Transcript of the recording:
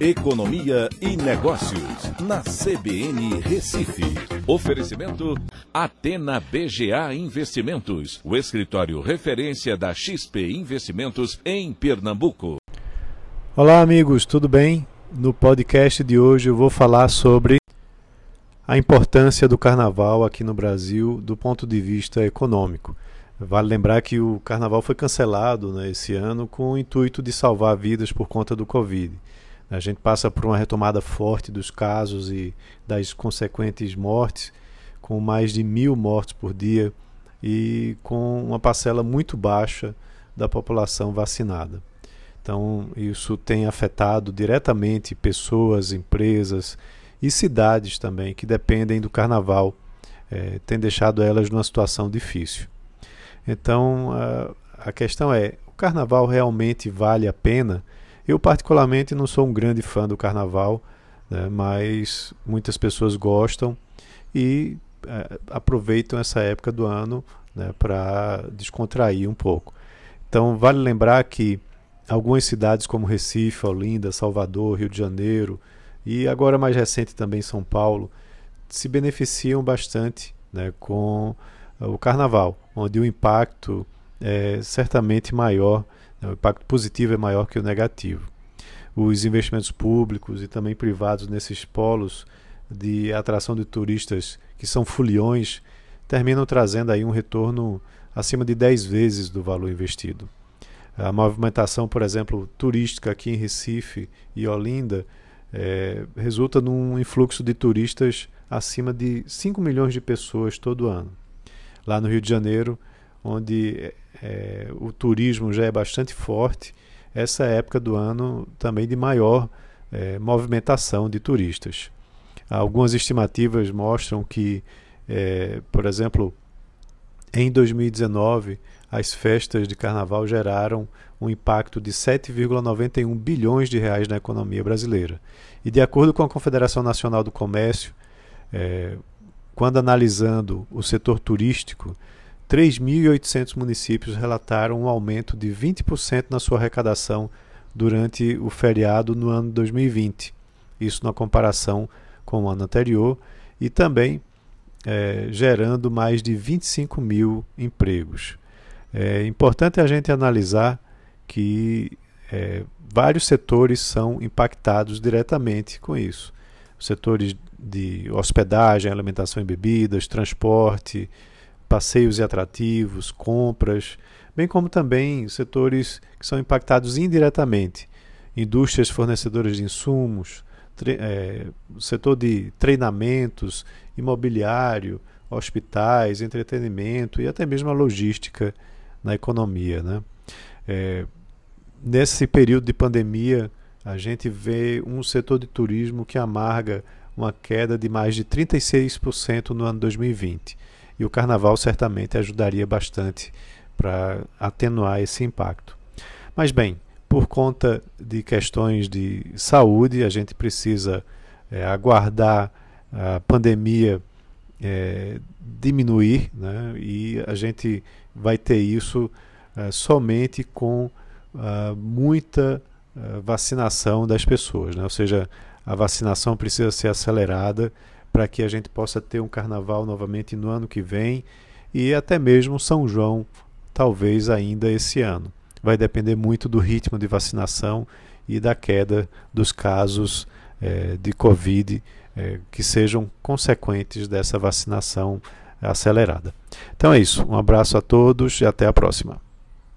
Economia e Negócios, na CBN Recife. Oferecimento Atena BGA Investimentos, o escritório referência da XP Investimentos em Pernambuco. Olá, amigos, tudo bem? No podcast de hoje eu vou falar sobre a importância do carnaval aqui no Brasil do ponto de vista econômico. Vale lembrar que o carnaval foi cancelado né, esse ano com o intuito de salvar vidas por conta do Covid. A gente passa por uma retomada forte dos casos e das consequentes mortes, com mais de mil mortes por dia e com uma parcela muito baixa da população vacinada. Então, isso tem afetado diretamente pessoas, empresas e cidades também que dependem do carnaval, é, tem deixado elas numa situação difícil. Então, a, a questão é: o carnaval realmente vale a pena? Eu, particularmente, não sou um grande fã do carnaval, né, mas muitas pessoas gostam e é, aproveitam essa época do ano né, para descontrair um pouco. Então, vale lembrar que algumas cidades como Recife, Olinda, Salvador, Rio de Janeiro e agora mais recente também São Paulo se beneficiam bastante né, com o carnaval, onde o impacto é certamente maior o impacto positivo é maior que o negativo. Os investimentos públicos e também privados nesses polos de atração de turistas que são foliões terminam trazendo aí um retorno acima de 10 vezes do valor investido. A movimentação, por exemplo, turística aqui em Recife e Olinda é, resulta num influxo de turistas acima de 5 milhões de pessoas todo ano. Lá no Rio de Janeiro, onde é, o turismo já é bastante forte, essa é época do ano também de maior é, movimentação de turistas. Algumas estimativas mostram que, é, por exemplo, em 2019, as festas de carnaval geraram um impacto de 7,91 bilhões de reais na economia brasileira. E de acordo com a Confederação Nacional do Comércio, é, quando analisando o setor turístico, 3.800 municípios relataram um aumento de 20% na sua arrecadação durante o feriado no ano 2020. Isso na comparação com o ano anterior e também é, gerando mais de 25 mil empregos. É importante a gente analisar que é, vários setores são impactados diretamente com isso. Setores de hospedagem, alimentação e bebidas, transporte, passeios e atrativos, compras, bem como também setores que são impactados indiretamente, indústrias fornecedoras de insumos, é, setor de treinamentos, imobiliário, hospitais, entretenimento e até mesmo a logística na economia. Né? É, nesse período de pandemia, a gente vê um setor de turismo que amarga uma queda de mais de 36% no ano 2020 e o carnaval certamente ajudaria bastante para atenuar esse impacto. Mas bem, por conta de questões de saúde, a gente precisa é, aguardar a pandemia é, diminuir né, e a gente vai ter isso é, somente com uh, muita uh, vacinação das pessoas. Né? Ou seja, a vacinação precisa ser acelerada para que a gente possa ter um carnaval novamente no ano que vem e até mesmo São João, talvez ainda esse ano. Vai depender muito do ritmo de vacinação e da queda dos casos é, de Covid é, que sejam consequentes dessa vacinação acelerada. Então é isso. Um abraço a todos e até a próxima.